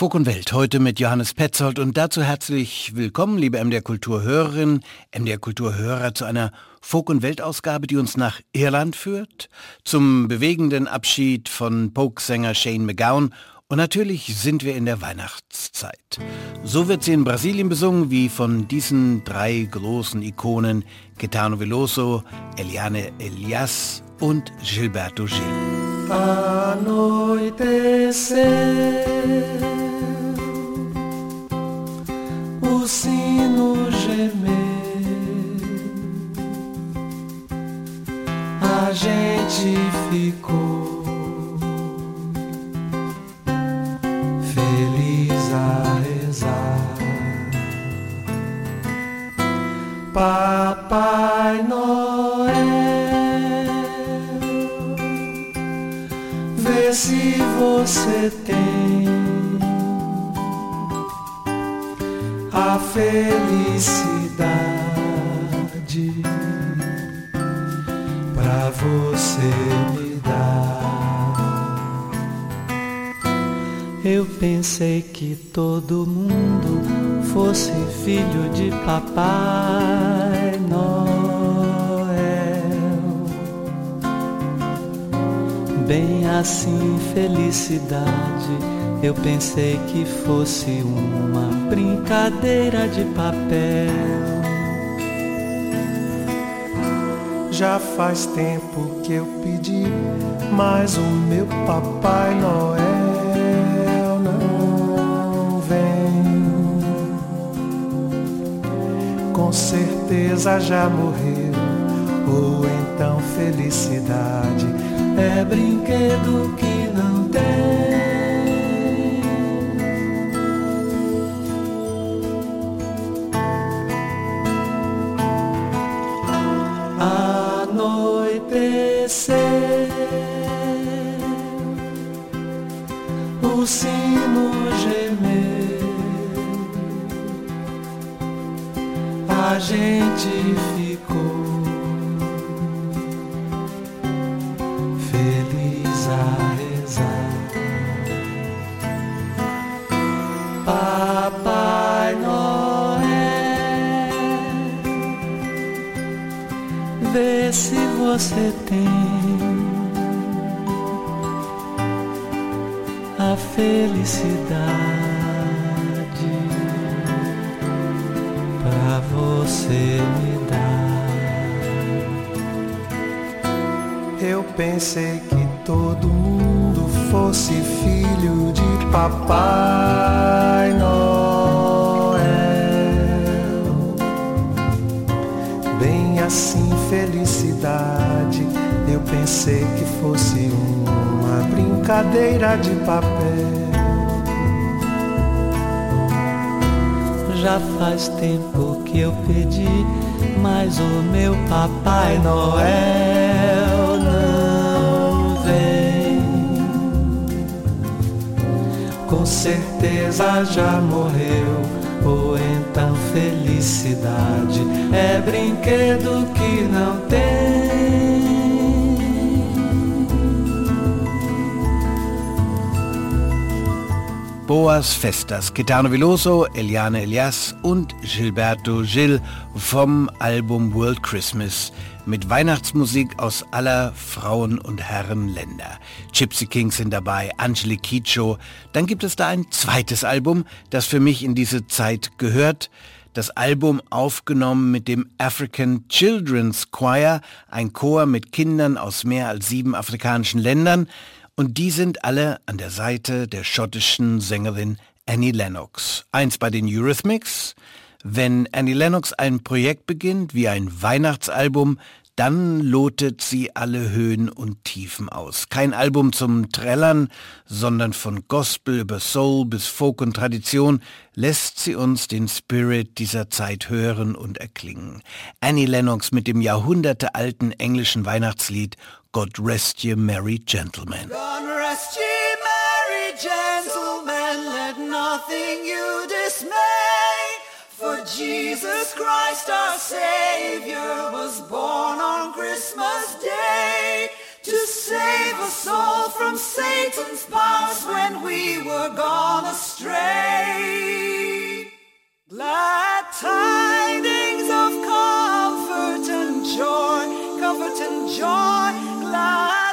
Fug und Welt heute mit Johannes Petzold und dazu herzlich willkommen, liebe MDR Kulturhörerinnen, MDR Kulturhörer zu einer Fug und Welt Ausgabe, die uns nach Irland führt, zum bewegenden Abschied von Polksänger Shane McGowan und natürlich sind wir in der Weihnachtszeit. So wird sie in Brasilien besungen wie von diesen drei großen Ikonen Caetano Veloso, Eliane Elias und Gilberto Gil. Anoitecer o sino gemer, a gente ficou feliz a rezar. Papai Noel, vê se você tem a felicidade pra você me dar. Eu pensei que todo mundo fosse filho de Papai Noel. Bem assim, felicidade eu pensei que fosse uma brincadeira de papel. Já faz tempo que eu pedi, mas o meu Papai Noel não vem. Com certeza já morreu, ou então felicidade é brinquedo que não faz tempo que eu pedi, mas o meu Papai Noel não vem. Com certeza já morreu, ou então felicidade é brinquedo que não tem. Boas Festas, Caetano Veloso, Eliane Elias und Gilberto Gil vom Album World Christmas mit Weihnachtsmusik aus aller Frauen- und Herrenländer. Gypsy Kings sind dabei, Angelique Kidjo. Dann gibt es da ein zweites Album, das für mich in diese Zeit gehört. Das Album aufgenommen mit dem African Children's Choir, ein Chor mit Kindern aus mehr als sieben afrikanischen Ländern. Und die sind alle an der Seite der schottischen Sängerin Annie Lennox. Eins bei den Eurythmics. Wenn Annie Lennox ein Projekt beginnt, wie ein Weihnachtsalbum, dann lotet sie alle Höhen und Tiefen aus. Kein Album zum Trällern, sondern von Gospel über Soul bis Folk und Tradition lässt sie uns den Spirit dieser Zeit hören und erklingen. Annie Lennox mit dem jahrhundertealten englischen Weihnachtslied God Rest Ye Merry Gentlemen. God rest ye merry gentlemen, let nothing you dismay. For Jesus Christ our Savior was born on Christmas Day to save us all from Satan's powers when we were gone astray. Glad tidings of and joy, comfort and joy, glad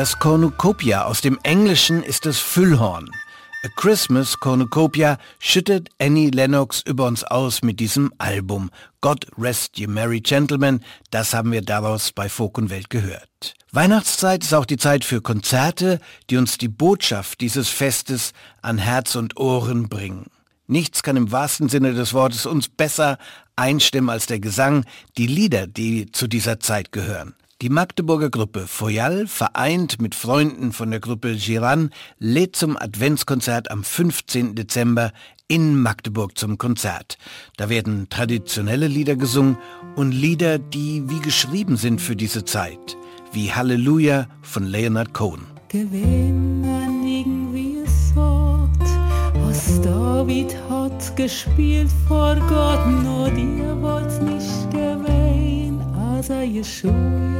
Das Cornucopia aus dem Englischen ist das Füllhorn. A Christmas Cornucopia schüttet Annie Lennox über uns aus mit diesem Album. God Rest Ye Merry Gentlemen, das haben wir daraus bei Folk und Welt gehört. Weihnachtszeit ist auch die Zeit für Konzerte, die uns die Botschaft dieses Festes an Herz und Ohren bringen. Nichts kann im wahrsten Sinne des Wortes uns besser einstimmen als der Gesang, die Lieder, die zu dieser Zeit gehören. Die Magdeburger Gruppe Foyal, vereint mit Freunden von der Gruppe Giran, lädt zum Adventskonzert am 15. Dezember in Magdeburg zum Konzert. Da werden traditionelle Lieder gesungen und Lieder, die wie geschrieben sind für diese Zeit, wie Halleluja von Leonard Cohen. Gewinnen irgendwie es Wort, was David hat gespielt vor Gott, nur dir wollt's nicht gewähn, als er Jeschua.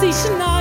sie schneidet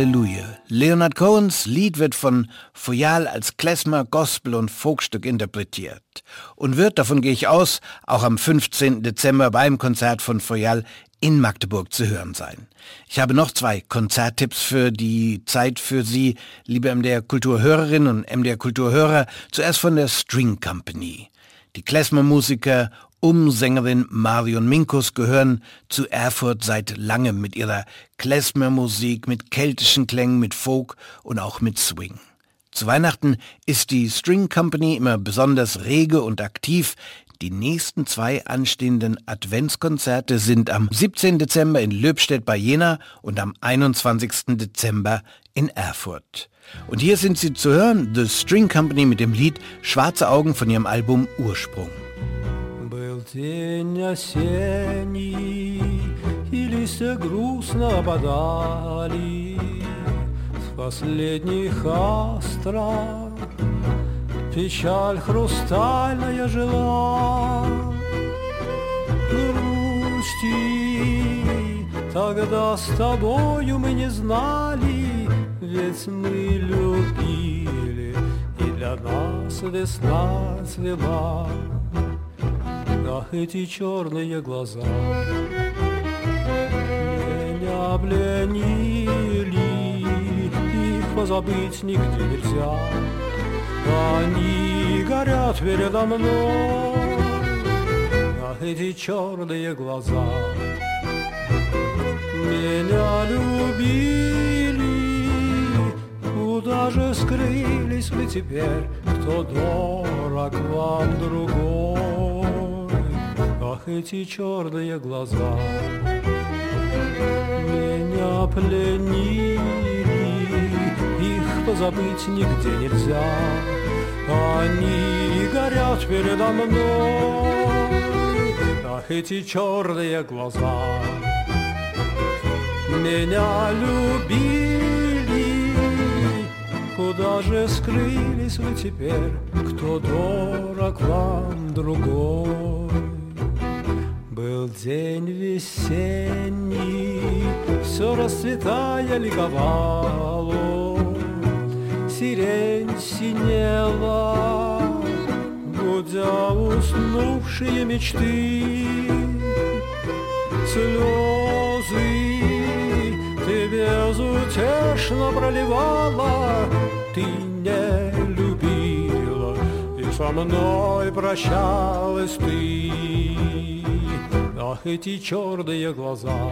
Halleluja. Leonard Cohens Lied wird von Foyal als Klezmer, Gospel und Folkstück interpretiert und wird, davon gehe ich aus, auch am 15. Dezember beim Konzert von Foyal in Magdeburg zu hören sein. Ich habe noch zwei Konzerttipps für die Zeit für Sie, liebe MDR Kulturhörerinnen und MDR Kulturhörer. Zuerst von der String Company. Die Klezmer-Musiker um Sängerin Marion Minkus gehören zu Erfurt seit langem mit ihrer Klezmer-Musik, mit keltischen Klängen, mit Folk und auch mit Swing. Zu Weihnachten ist die String Company immer besonders rege und aktiv. Die nächsten zwei anstehenden Adventskonzerte sind am 17. Dezember in Löbstedt bei Jena und am 21. Dezember in Erfurt. Und hier sind sie zu hören, The String Company mit dem Lied Schwarze Augen von ihrem Album Ursprung. День осенний, и листья грустно опадали С последних астров печаль хрустальная жила Грусти. Тогда с тобою мы не знали Ведь мы любили, и для нас весна цвела Ах, эти черные глаза. Меня пленили Их позабыть нигде нельзя. Они горят передо мной Ах, эти черные глаза. Меня любили Куда же скрылись вы теперь? Кто дорог вам другой Ах, эти черные глаза Меня пленили, их позабыть нигде нельзя. Они горят передо мной, ах, эти черные глаза. Меня любили, куда же скрылись вы теперь, кто дорог вам другой? Был день весенний, все расцветая ликовало, Сирень синела, гудя уснувшие мечты. Слезы ты безутешно проливала, Ты не любила, и со мной прощалась ты. Ах, эти черные глаза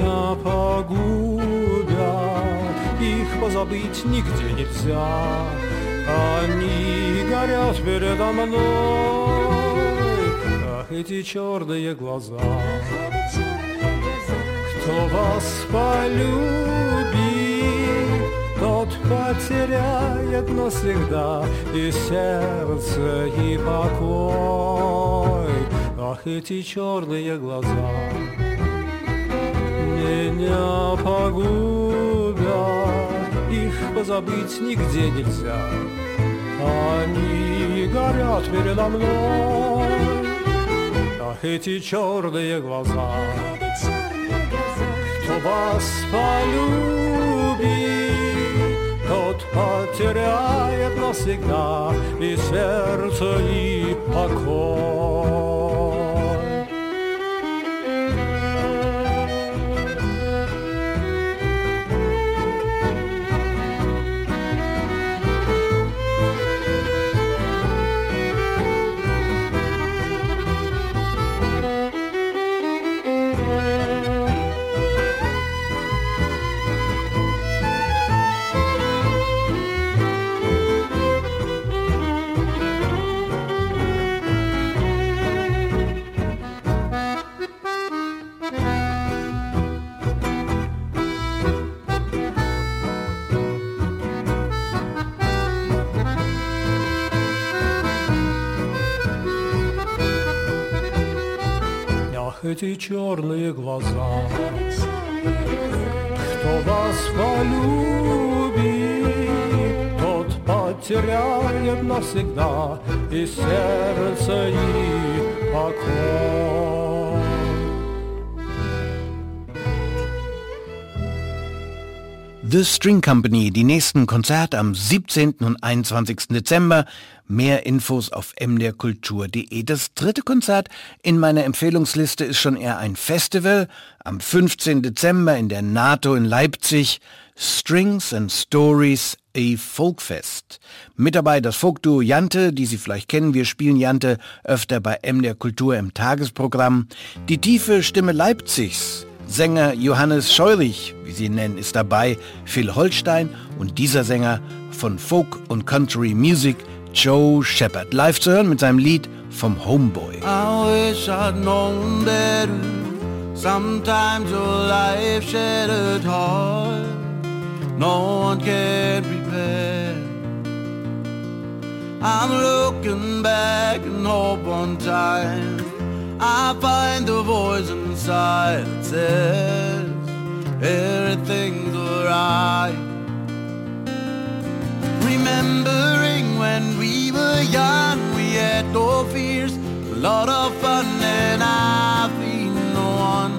меня погубят, их позабыть нигде нельзя. Они горят передо мной, ах, эти черные глаза. Кто вас полюбит, потеряет навсегда и сердце, и покой. Ах, эти черные глаза меня погубят, их позабыть нигде нельзя. Они горят передо мной, ах, эти черные глаза. Кто вас полюбит, потеряет навсегда и сердце, и покой. эти черные глаза, кто вас полюбит, тот потеряет навсегда и сердце, и покой. The String Company, die nächsten Konzerte am 17. und 21. Dezember. Mehr Infos auf mderkultur.de. Das dritte Konzert in meiner Empfehlungsliste ist schon eher ein Festival. Am 15. Dezember in der NATO in Leipzig. Strings and Stories, a Folkfest. Mit dabei das Folkduo Jante, die Sie vielleicht kennen. Wir spielen Jante öfter bei MDR Kultur im Tagesprogramm. Die tiefe Stimme Leipzigs. Sänger Johannes Scheurig, wie sie ihn nennen, ist dabei, Phil Holstein und dieser Sänger von Folk und Country Music, Joe Shepard. Live zu hören mit seinem Lied vom Homeboy. I wish I'd known better. Sometimes your life shattered heart. No one can prepare. I'm looking back and hope time I find the voice inside that says everything's alright. Remembering when we were young, we had no fears, a lot of fun, and I've been the one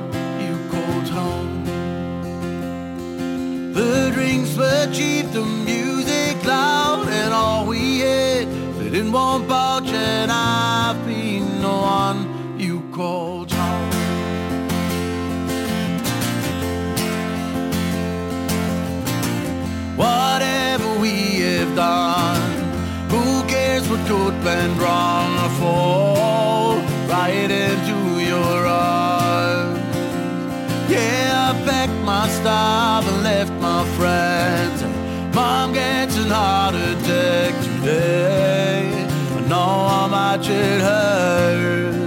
you called home. The drinks were cheap, the music loud, and all we had fit in one pouch, and I've been the one you called home. Whatever we have done, who cares what could went wrong or fall right into your arms? Yeah, I packed my stuff and left my friends. Mom gets an heart attack today. I know how much it hurts.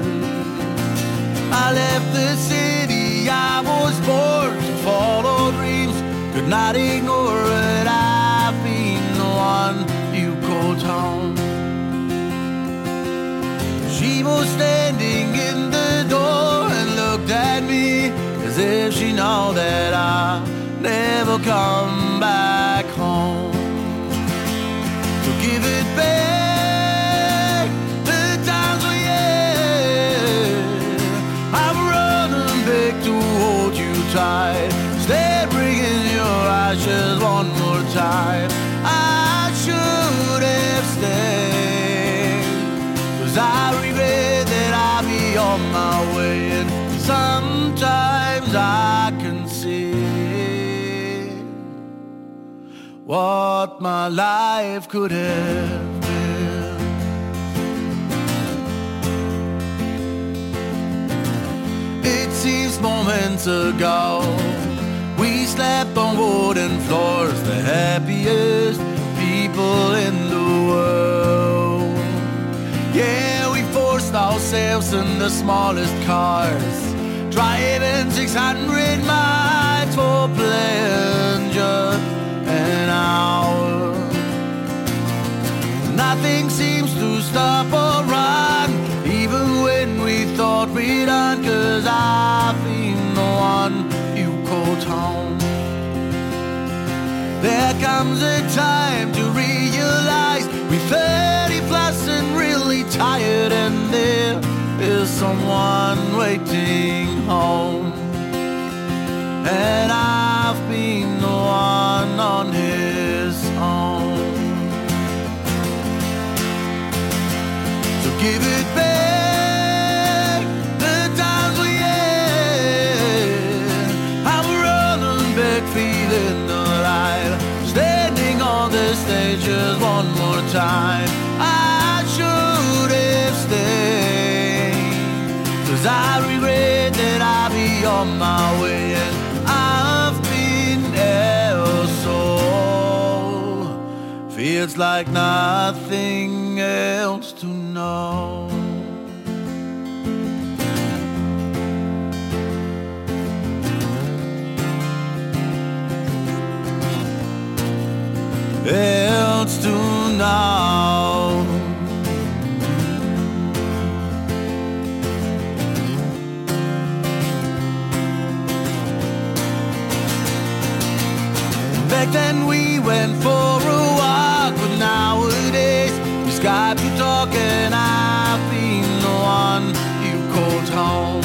I left the city I was born to follow dreams. Could not ignore standing in the door and looked at me as if she know that I never come back home. So give it back the times we had. I'm running back to hold you tight. Stay bringing your ashes one more time. Sometimes I can see what my life could have been. It seems moments ago we slept on wooden floors, the happiest people in the world. Yeah, we forced ourselves in the smallest cars, driving 600 miles for pleasure an hour. Nothing seems to stop or run, even when we thought we'd done, cause I've been the one you called home. There comes a time to realize we're 30 plus and really tired, and there is someone waiting home. And I've been the one on his own. So give it back the times we had. I'm running back, feeling. Standing on the stage just one more time. Cause I regret that I'll be on my way. And I've been there so feels like nothing else to know. Else to know. Went for a walk, but nowadays we Skype to talk, and I've been the one you called home.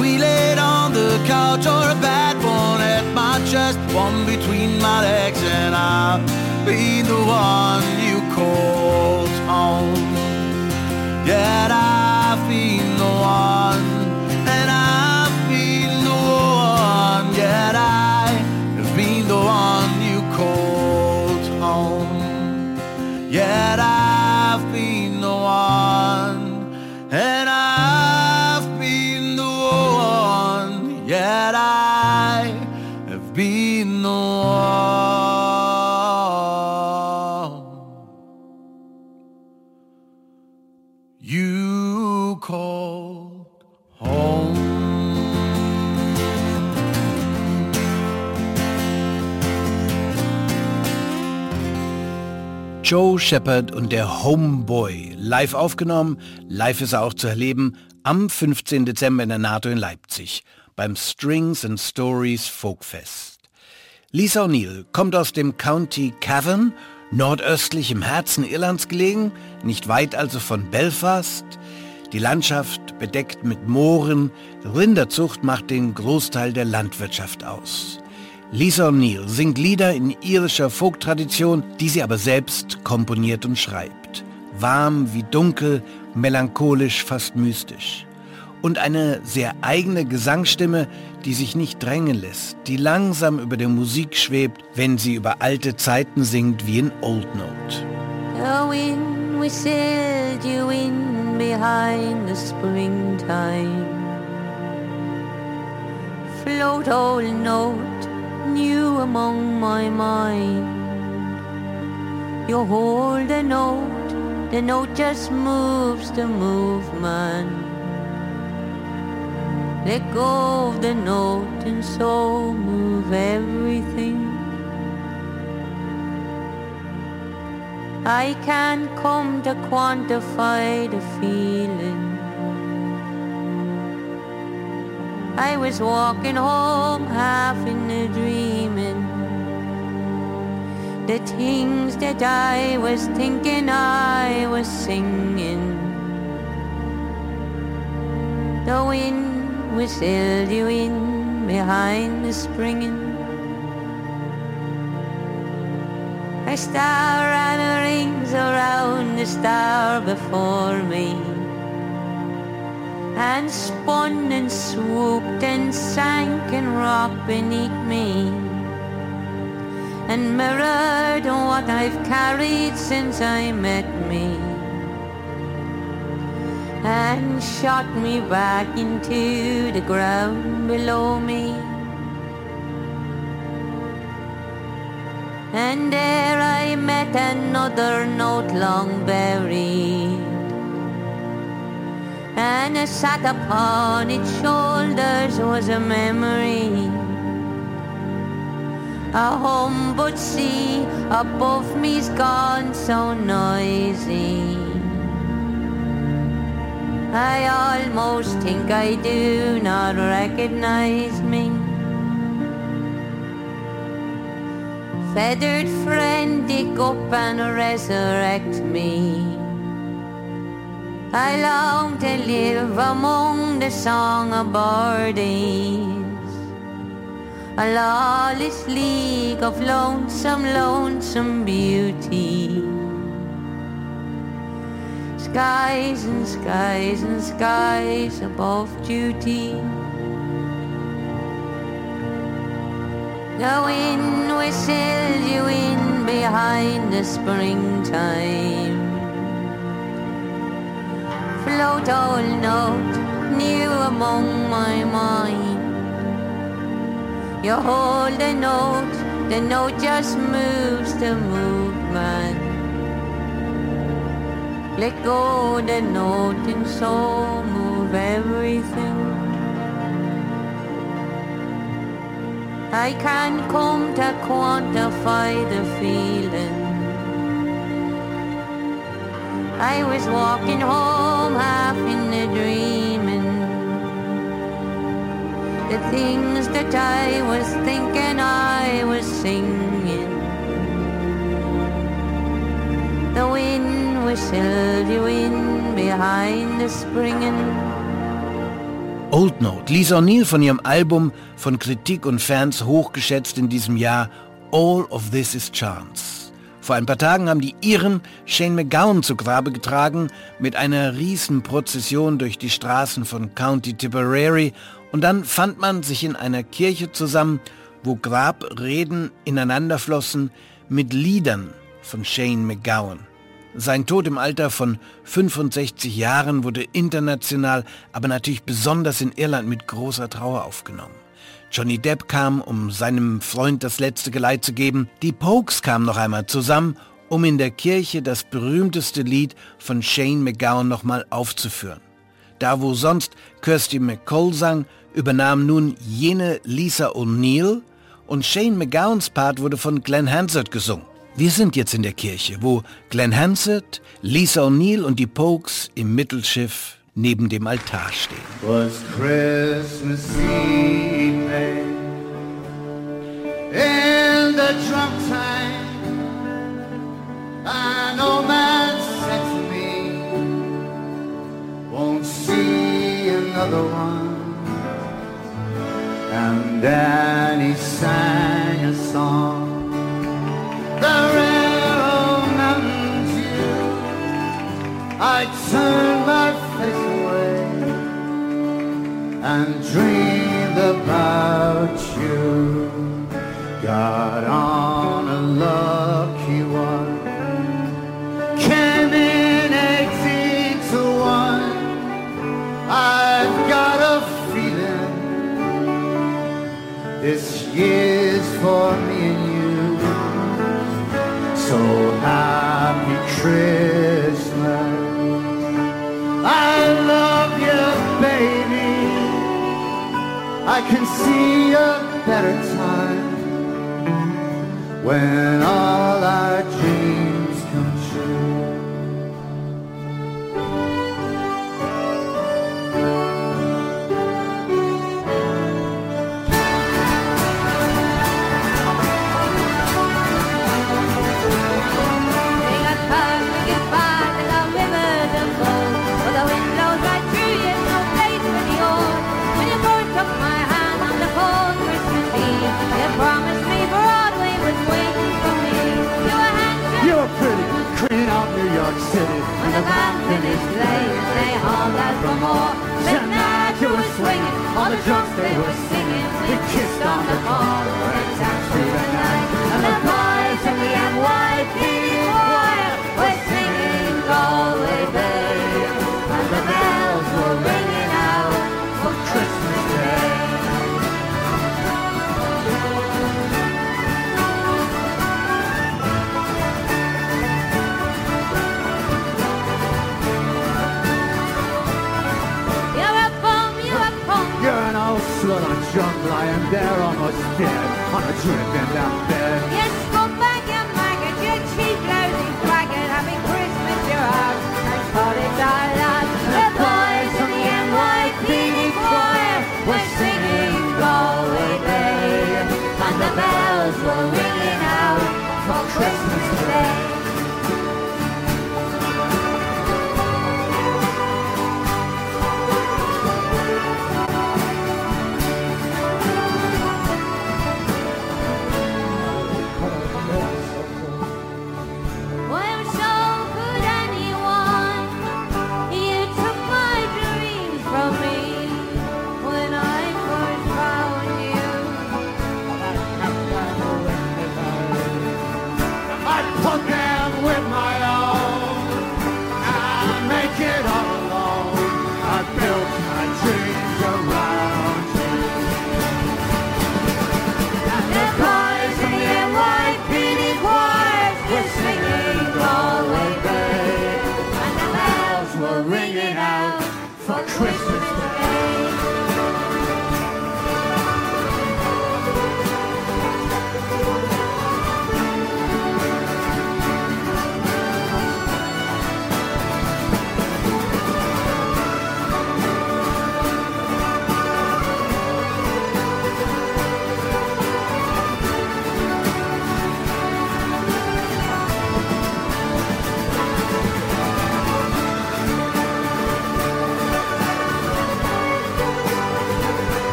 We laid on the couch or a bad one at my chest, one between my legs, and I've been the one Joe Shepard und der Homeboy. Live aufgenommen, live ist er auch zu erleben, am 15. Dezember in der NATO in Leipzig beim Strings and Stories Folkfest. Lisa O'Neill kommt aus dem County Cavan, nordöstlich im Herzen Irlands gelegen, nicht weit also von Belfast. Die Landschaft bedeckt mit Mooren, Rinderzucht macht den Großteil der Landwirtschaft aus. Lisa O'Neill singt Lieder in irischer Folktradition, die sie aber selbst komponiert und schreibt. Warm wie dunkel, melancholisch, fast mystisch. Und eine sehr eigene Gesangsstimme, die sich nicht drängen lässt, die langsam über der Musik schwebt, wenn sie über alte Zeiten singt wie in Old Note. Oh, we sailed you in behind the springtime. Float old note, new among my mind. You hold the note, the note just moves the movement. Let go of the note and so move everything. I can't come to quantify the feeling. I was walking home half in a dreaming. The things that I was thinking I was singing. The wind whistled you in behind the springing. A star ran rings around the star before me and spun and swooped and sank and rocked beneath me and mirrored what I've carried since I met me and shot me back into the ground below me. And there I met another note long buried. And I sat upon its shoulders was a memory. A home but sea above me's gone so noisy. I almost think I do not recognize me. Feathered friend, dig up and resurrect me. I long to live among the song of birdies. A lawless league of lonesome, lonesome beauty. Skies and skies and skies above duty. The wind whistles you in behind the springtime. Float all note new among my mind. You hold the note, the note just moves the movement. Let go the note and so move everything. I can't come to quantify the feeling. I was walking home half in a dreaming. The things that I was thinking I was singing. The wind whistled you in behind the springing. Old Note, Lisa O'Neill von ihrem Album, von Kritik und Fans hochgeschätzt in diesem Jahr All of This is Chance. Vor ein paar Tagen haben die Iren Shane McGowan zu Grabe getragen mit einer Riesenprozession durch die Straßen von County Tipperary und dann fand man sich in einer Kirche zusammen, wo Grabreden ineinanderflossen mit Liedern von Shane McGowan. Sein Tod im Alter von 65 Jahren wurde international, aber natürlich besonders in Irland mit großer Trauer aufgenommen. Johnny Depp kam, um seinem Freund das letzte Geleit zu geben. Die Pokes kamen noch einmal zusammen, um in der Kirche das berühmteste Lied von Shane McGowan nochmal aufzuführen. Da wo sonst Kirsty McCall sang, übernahm nun jene Lisa O'Neill und Shane McGowans Part wurde von Glenn Hansard gesungen. Wir sind jetzt in der Kirche, wo Glenn Hansard, Lisa O'Neill und die Pokes im Mittelschiff neben dem Altar stehen. was Christmas Eve in the drum time and old man said to me won't see another one and then he sang a song I turned my face away and dreamed about you. Got on a lucky one, came in eighteen to one. I've got a feeling this year's for me and you. So happy Christmas. I love you, baby. I can see a better time when all our dreams the band finished playing, they hauled out for more. Now you were swinging, all the drums they were singing. We kissed on the bar, and danced through the night. Junk lying there almost dead on a dripping down bed. You scumbag, you maggot, you cheap, lousy faggot. Happy Christmas, you're out. And cottage island. The boys from the NYPD choir were singing Galway Bay. And the bells were ringing out for Christmas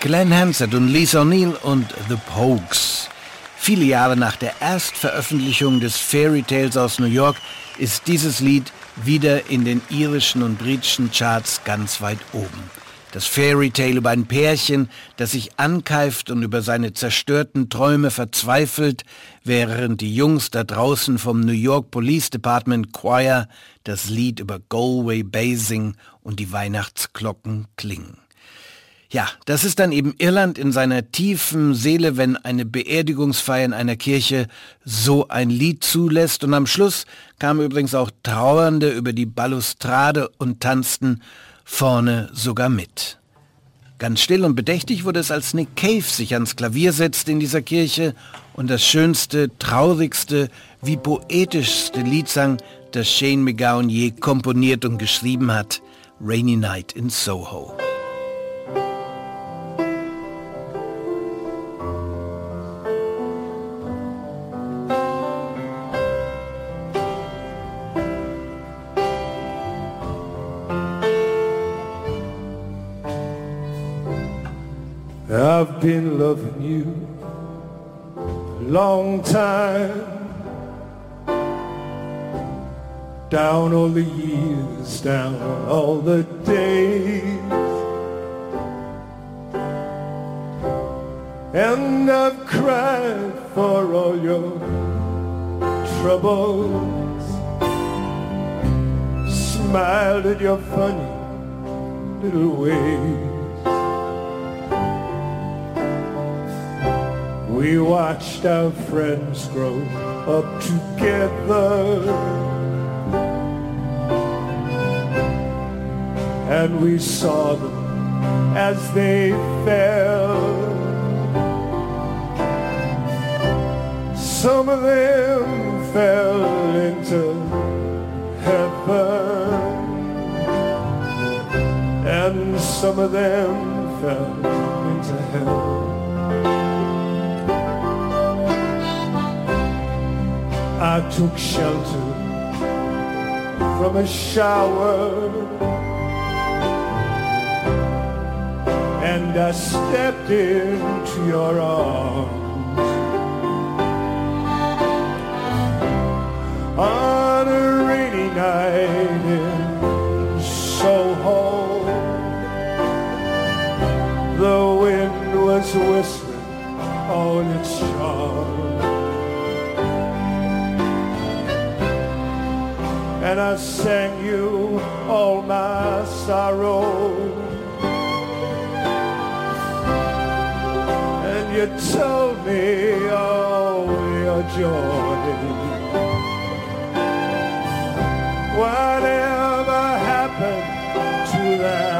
Glenn Hansard und Lisa O'Neill und The Pogues. Viele Jahre nach der Erstveröffentlichung des Fairy Tales aus New York ist dieses Lied wieder in den irischen und britischen Charts ganz weit oben. Das Fairy Tale über ein Pärchen, das sich ankeift und über seine zerstörten Träume verzweifelt, während die Jungs da draußen vom New York Police Department Choir das Lied über Galway Basing und die Weihnachtsglocken klingen. Ja, das ist dann eben Irland in seiner tiefen Seele, wenn eine Beerdigungsfeier in einer Kirche so ein Lied zulässt. Und am Schluss kamen übrigens auch Trauernde über die Balustrade und tanzten vorne sogar mit. Ganz still und bedächtig wurde es, als Nick Cave sich ans Klavier setzte in dieser Kirche und das schönste, traurigste, wie poetischste Lied sang, das Shane McGowan je komponiert und geschrieben hat, Rainy Night in Soho. I've been loving you a long time. Down all the years, down all the days. And I've cried for all your troubles. Smiled at your funny little ways. We watched our friends grow up together. And we saw them as they fell. Some of them fell into heaven. And some of them fell into hell. I took shelter from a shower and I stepped into your arms on a rainy night in Soho. The wind was whistling and I sang you all my sorrow. And you told me all your joy. Whatever happened to that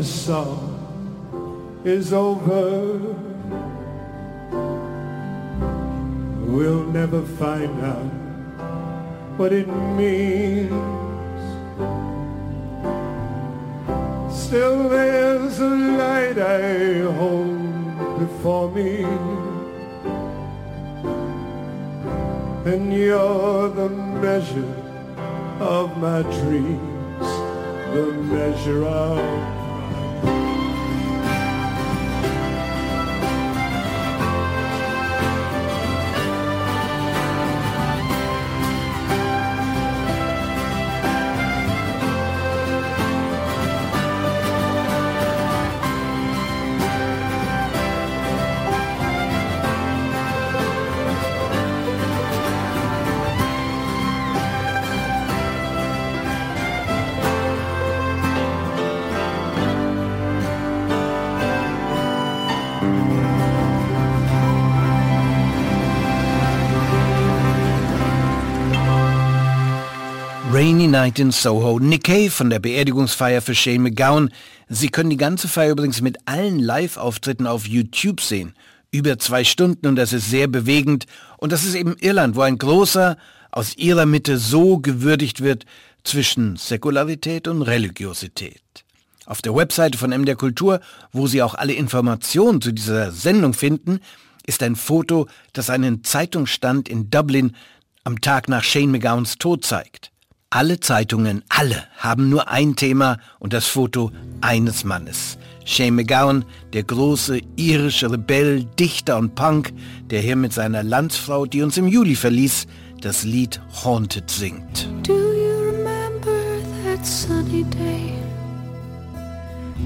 this song is over. We'll never find out what it means. Still there's a light I hold before me. And you're the measure of my dreams, the measure of Rainy Night in Soho. Nick Cave von der Beerdigungsfeier für Shane McGowan. Sie können die ganze Feier übrigens mit allen Live-Auftritten auf YouTube sehen. Über zwei Stunden und das ist sehr bewegend. Und das ist eben Irland, wo ein großer aus ihrer Mitte so gewürdigt wird zwischen Säkularität und Religiosität. Auf der Webseite von MDR Kultur, wo Sie auch alle Informationen zu dieser Sendung finden, ist ein Foto, das einen Zeitungsstand in Dublin am Tag nach Shane McGowans Tod zeigt. Alle Zeitungen, alle, haben nur ein Thema und das Foto eines Mannes. Shane McGowan, der große irische Rebell, Dichter und Punk, der hier mit seiner Landsfrau, die uns im Juli verließ, das Lied Haunted singt. Do you remember that sunny day?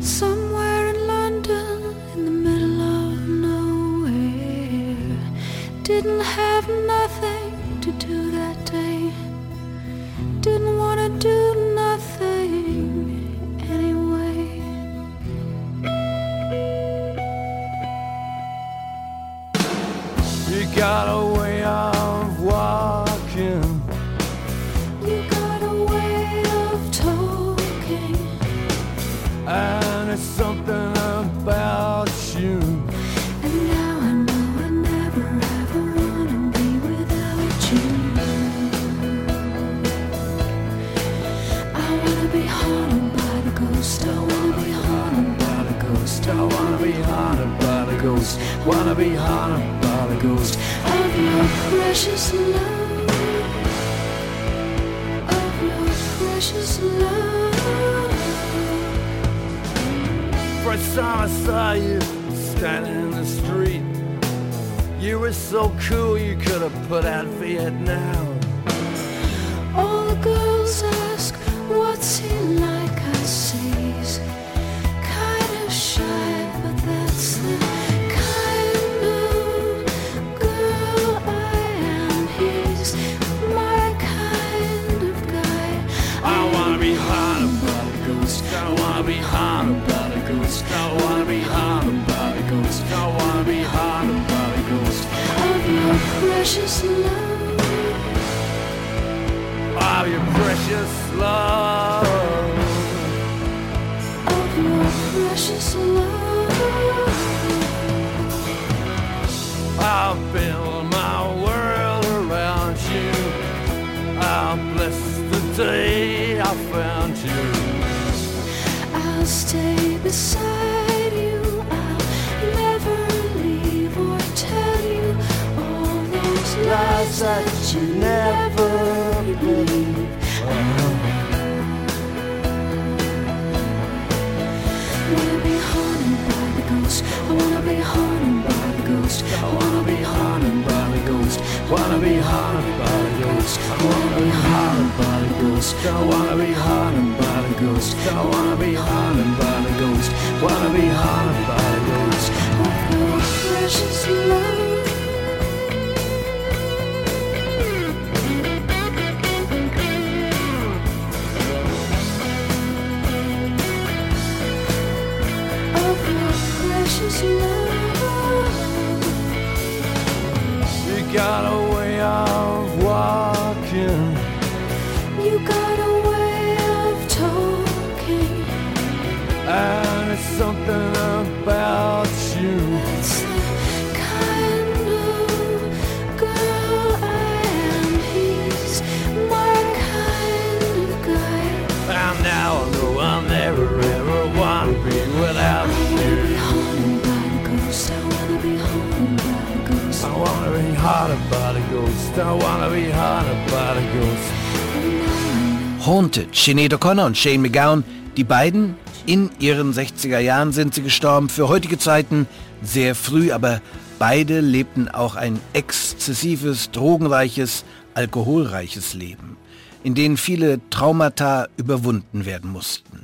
Somewhere in London, in the middle of nowhere. Didn't have nothing Didn't want to do nothing anyway. You got a ghost. Wanna be haunted by the ghost. of your precious love. Of your precious love. First time I saw you standing in the street, you were so cool you could have put out Vietnam. All the girls ask, what's he like? I say love. Wanna be haunted by the ghost. I wanna be haunted by the ghost. I wanna be haunted by the ghost. I wanna be haunted by the ghost. Wanna be haunted by the ghost. Your precious love. Walking. You got a way of talking. And it's something about haunted Sinead O'Connor und Shane McGowan, die beiden, in ihren 60er Jahren sind sie gestorben, für heutige Zeiten sehr früh, aber beide lebten auch ein exzessives, drogenreiches, alkoholreiches Leben, in denen viele Traumata überwunden werden mussten.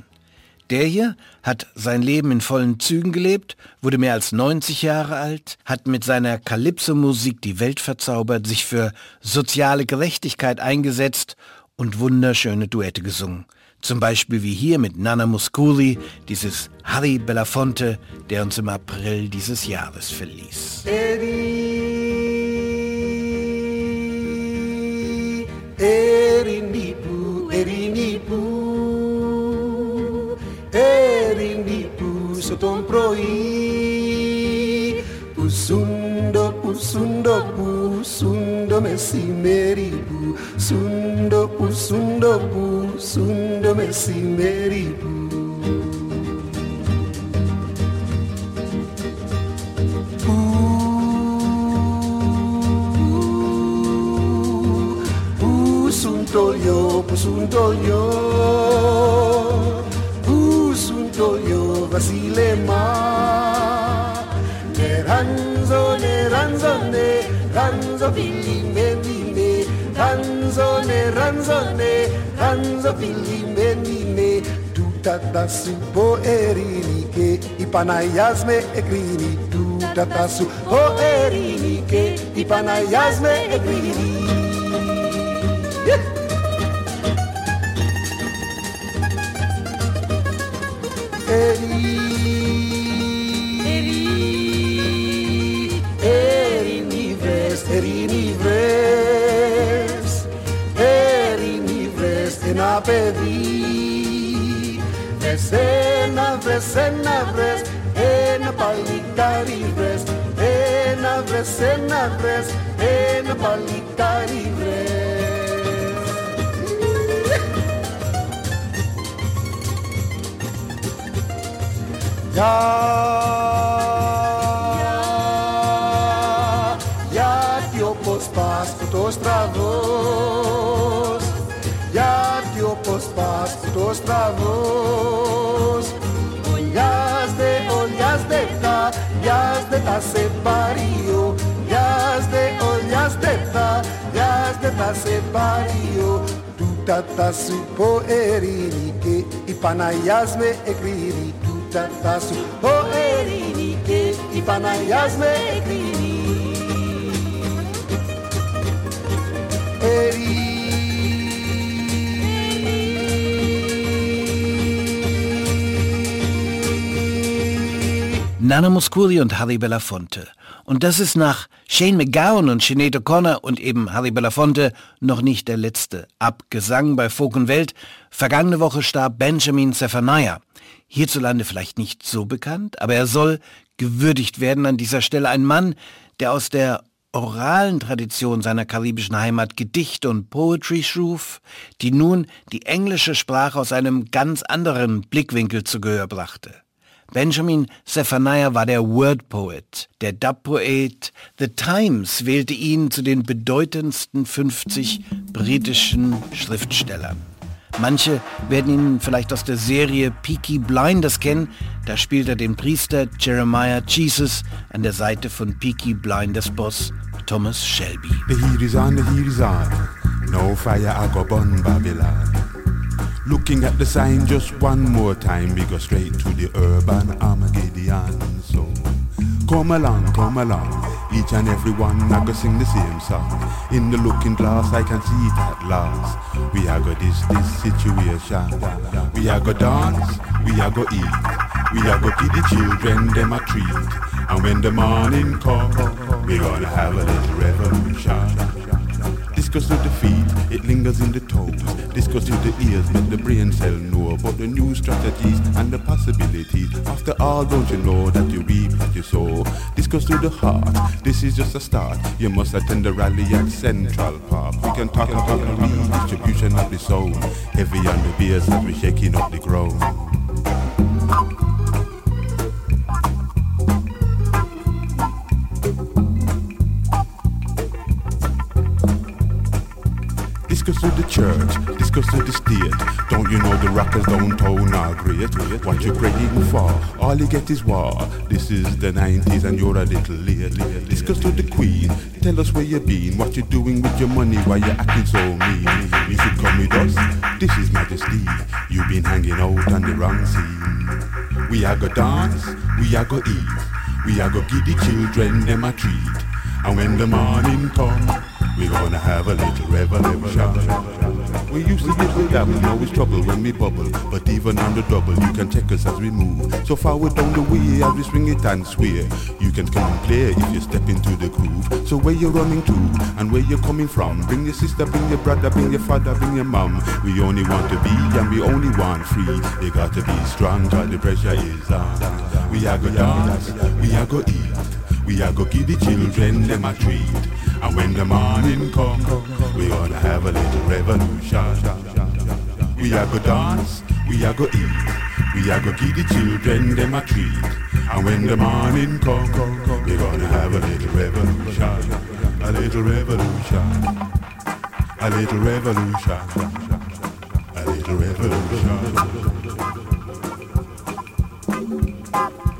Der hier hat sein Leben in vollen Zügen gelebt, wurde mehr als 90 Jahre alt, hat mit seiner Calypso-Musik die Welt verzaubert, sich für soziale Gerechtigkeit eingesetzt und wunderschöne Duette gesungen. Zum Beispiel wie hier mit Nana Muscuri, dieses Harry Belafonte, der uns im April dieses Jahres verließ. Eri, erinipu, erinipu, erinipu, sotong proi, pusundo, pusundo, pusundo, mesimeripu, sundo, pusundo, pusundo, mesimeripu. Pusunto yo, Busuntoyo, Busuntoyo, Vasilema. Ne ranzo, ne ranzo, ne ranzo, filime, lime. Ranzo, ne ranzo, ne ranzo, filime, lime. Tutata supo erini che i panayasme e grini. Tutata supo erini che i panayasme να παιδί Εσένα βρες, ένα βρες, ένα παλικάρι βρες Ένα βρες, ένα βρες, ένα παλικάρι βρες Για, γιατί όπως πας το στραβώ ο στραβός Βολιάζτε, βολιάζτε τα, βιάζτε τα σε παριο, Βιάζτε, βολιάζτε τα, βιάζτε τα σε παριο, Τούτα τα σου πω ερήνη και η Παναγιάς με εκρίνει Τούτα τα σου πω ερήνη και η Παναγιάς με εκρίνει Ερήνη Nana Muscuri und Harry Belafonte. Und das ist nach Shane McGowan und Sinead O'Connor und eben Harry Belafonte noch nicht der letzte Abgesang bei Folk und Welt. Vergangene Woche starb Benjamin Zephaniah. Hierzulande vielleicht nicht so bekannt, aber er soll gewürdigt werden an dieser Stelle. Ein Mann, der aus der oralen Tradition seiner karibischen Heimat Gedichte und Poetry schuf, die nun die englische Sprache aus einem ganz anderen Blickwinkel zu Gehör brachte. Benjamin Zephaniah war der Word Poet, der Dub-Poet. The Times wählte ihn zu den bedeutendsten 50 britischen Schriftstellern. Manche werden ihn vielleicht aus der Serie Peaky Blinders kennen. Da spielt er den Priester Jeremiah Jesus an der Seite von Peaky Blinders Boss Thomas Shelby. The heat is on, the heat is on. No fire, I go burn Babylon. Looking at the sign just one more time, we go straight to the urban Armageddon. So come along, come along. Each and every one, I go sing the same song. In the looking glass, I can see it at last. We are go this, this situation. We are go dance, we are go eat. We are go feed the children them a treat. And when the morning come, we gonna have a little revolution. Goes to the feet, it lingers in the toes. Goes to the ears, make the brain cell know about the new strategies and the possibilities. After all, don't you know that you reap what you sow? Goes to the heart, this is just a start. You must attend the rally at Central Park. We can talk about the redistribution of the soul. Heavy on the beers as we shaking up the ground. Goes to the church, goes to the state. Don't you know the rockers don't own our great? What you praying for? All you get is war. This is the 90s and you're a little late. Goes to the queen. Tell us where you been, what you doing with your money, why you acting so mean. You should come with us. This is Majesty. You've been hanging out on the wrong scene. We are go dance, we are go eat. We are go give the children them a treat. And when the morning come, we gonna have a little revolution. We used to get with that, we it's trouble when we bubble. But even on the double, you can check us as we move. So far we're down the way, as we swing it and swear. You can come and play if you step into the groove. So where you running to and where you coming from? Bring your sister, bring your brother, bring your father, bring your mom. We only want to be and we only want free. You got to be strong, cause the pressure is on. We are go dance, we are go eat. We are go give the children them a treat. And when the morning come, we gonna have a little revolution. We are go dance, we are go eat. We are go give the children them a treat. And when the morning come, we gonna have a little revolution. A little revolution. A little revolution. a little revolution. Morning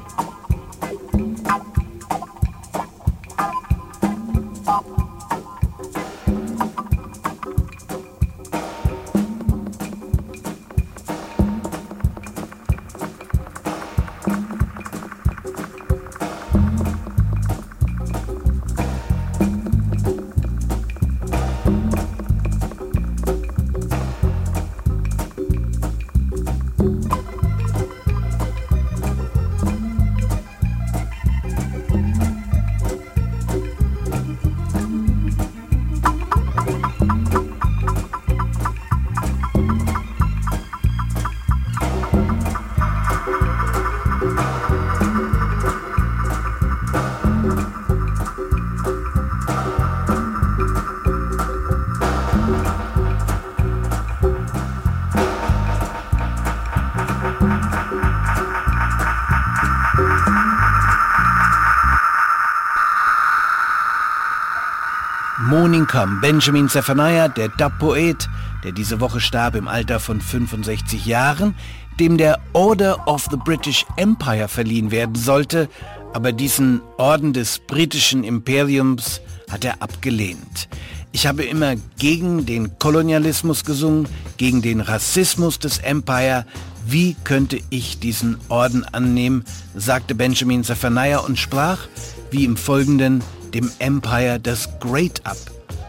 Come, Benjamin Zephaniah, der Dub-Poet, der diese Woche starb im Alter von 65 Jahren, dem der Order of the British Empire verliehen werden sollte, aber diesen Orden des britischen Imperiums hat er abgelehnt. Ich habe immer gegen den Kolonialismus gesungen, gegen den Rassismus des Empire. Wie könnte ich diesen Orden annehmen, sagte Benjamin Zephaniah und sprach, wie im Folgenden, dem Empire das Great ab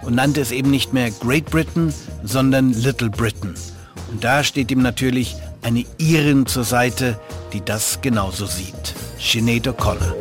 und nannte es eben nicht mehr Great Britain, sondern Little Britain. Und da steht ihm natürlich eine Irin zur Seite, die das genauso sieht. Sinead O'Connor.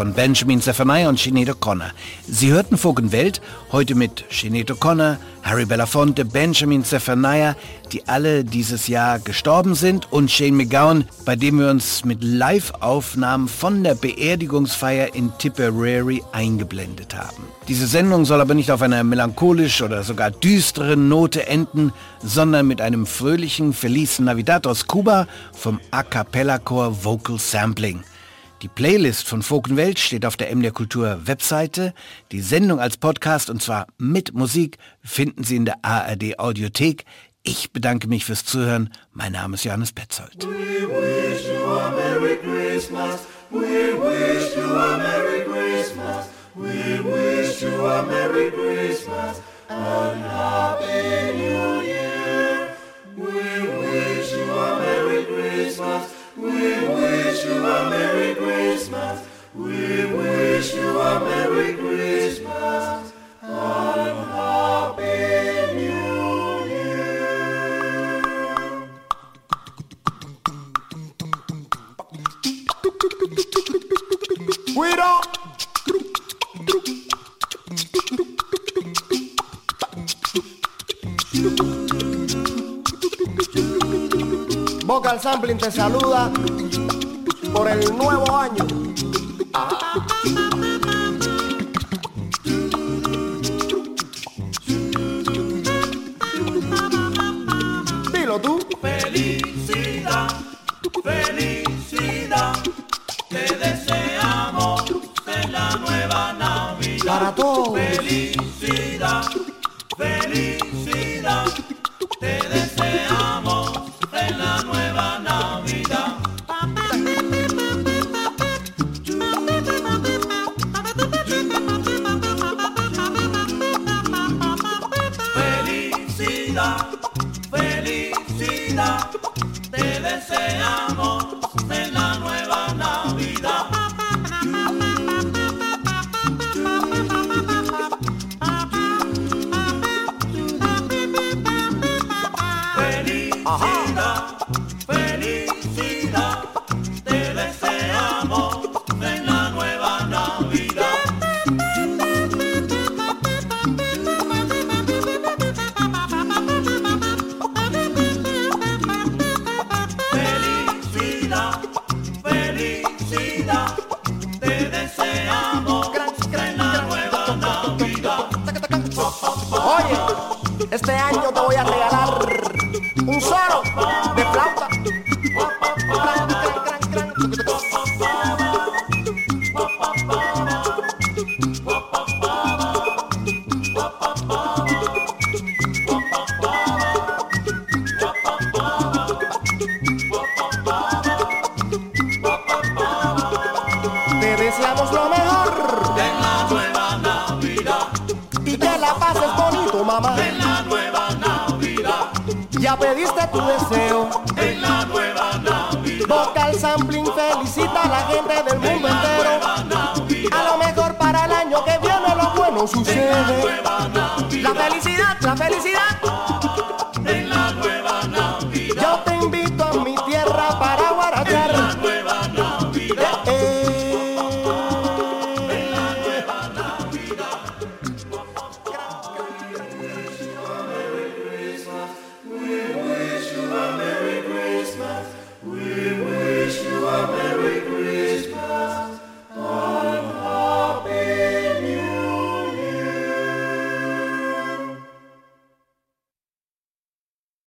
Von Benjamin Zephaniah und Sinead O'Connor. Sie hörten Vogenwelt, heute mit Sinead O'Connor, Harry Belafonte, Benjamin Zephaniah, die alle dieses Jahr gestorben sind und Shane McGowan, bei dem wir uns mit Live-Aufnahmen von der Beerdigungsfeier in Tipperary eingeblendet haben. Diese Sendung soll aber nicht auf einer melancholisch oder sogar düsteren Note enden, sondern mit einem fröhlichen Feliz Navidad aus Kuba vom A Cappella Chor Vocal Sampling. Die Playlist von Folkenwelt steht auf der MDR Kultur Webseite. Die Sendung als Podcast und zwar mit Musik finden Sie in der ARD Audiothek. Ich bedanke mich fürs Zuhören. Mein Name ist Johannes Petzold. We wish you a Merry Christmas. We wish you a Merry Christmas. We wish you a Merry Christmas and Happy New Year. Cuido. Vocal Sampling te saluda por el nuevo año. Dilo tú. Felicidad, felicidad, te deseamos en la nueva Navidad. Para todos. Felicidad, felicidad, te deseamos